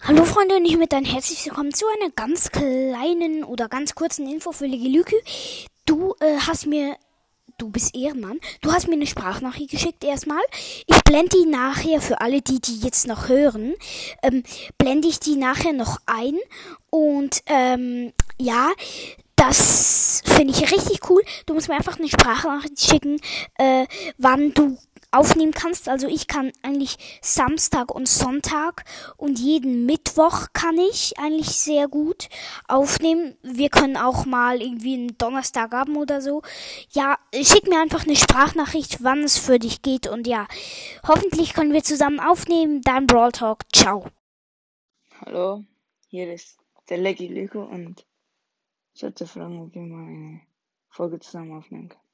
Hallo Freunde und hiermit ein herzlich willkommen zu einer ganz kleinen oder ganz kurzen Info für Legilükü. Du äh, hast mir, du bist Ehrenmann, du hast mir eine Sprachnachricht geschickt erstmal. Ich blende die nachher für alle, die die jetzt noch hören, ähm, blende ich die nachher noch ein und ähm, ja, das finde ich richtig cool. Du musst mir einfach eine Sprachnachricht schicken, äh, wann du aufnehmen kannst. Also ich kann eigentlich Samstag und Sonntag und jeden Mittwoch kann ich eigentlich sehr gut aufnehmen. Wir können auch mal irgendwie einen Donnerstag haben oder so. Ja, schick mir einfach eine Sprachnachricht, wann es für dich geht und ja, hoffentlich können wir zusammen aufnehmen. Dein Brawl Talk. Ciao. Hallo, hier ist der Leggy Lyko und ich hatte fragen, ob wir mal eine Folge zusammen aufnehmen können.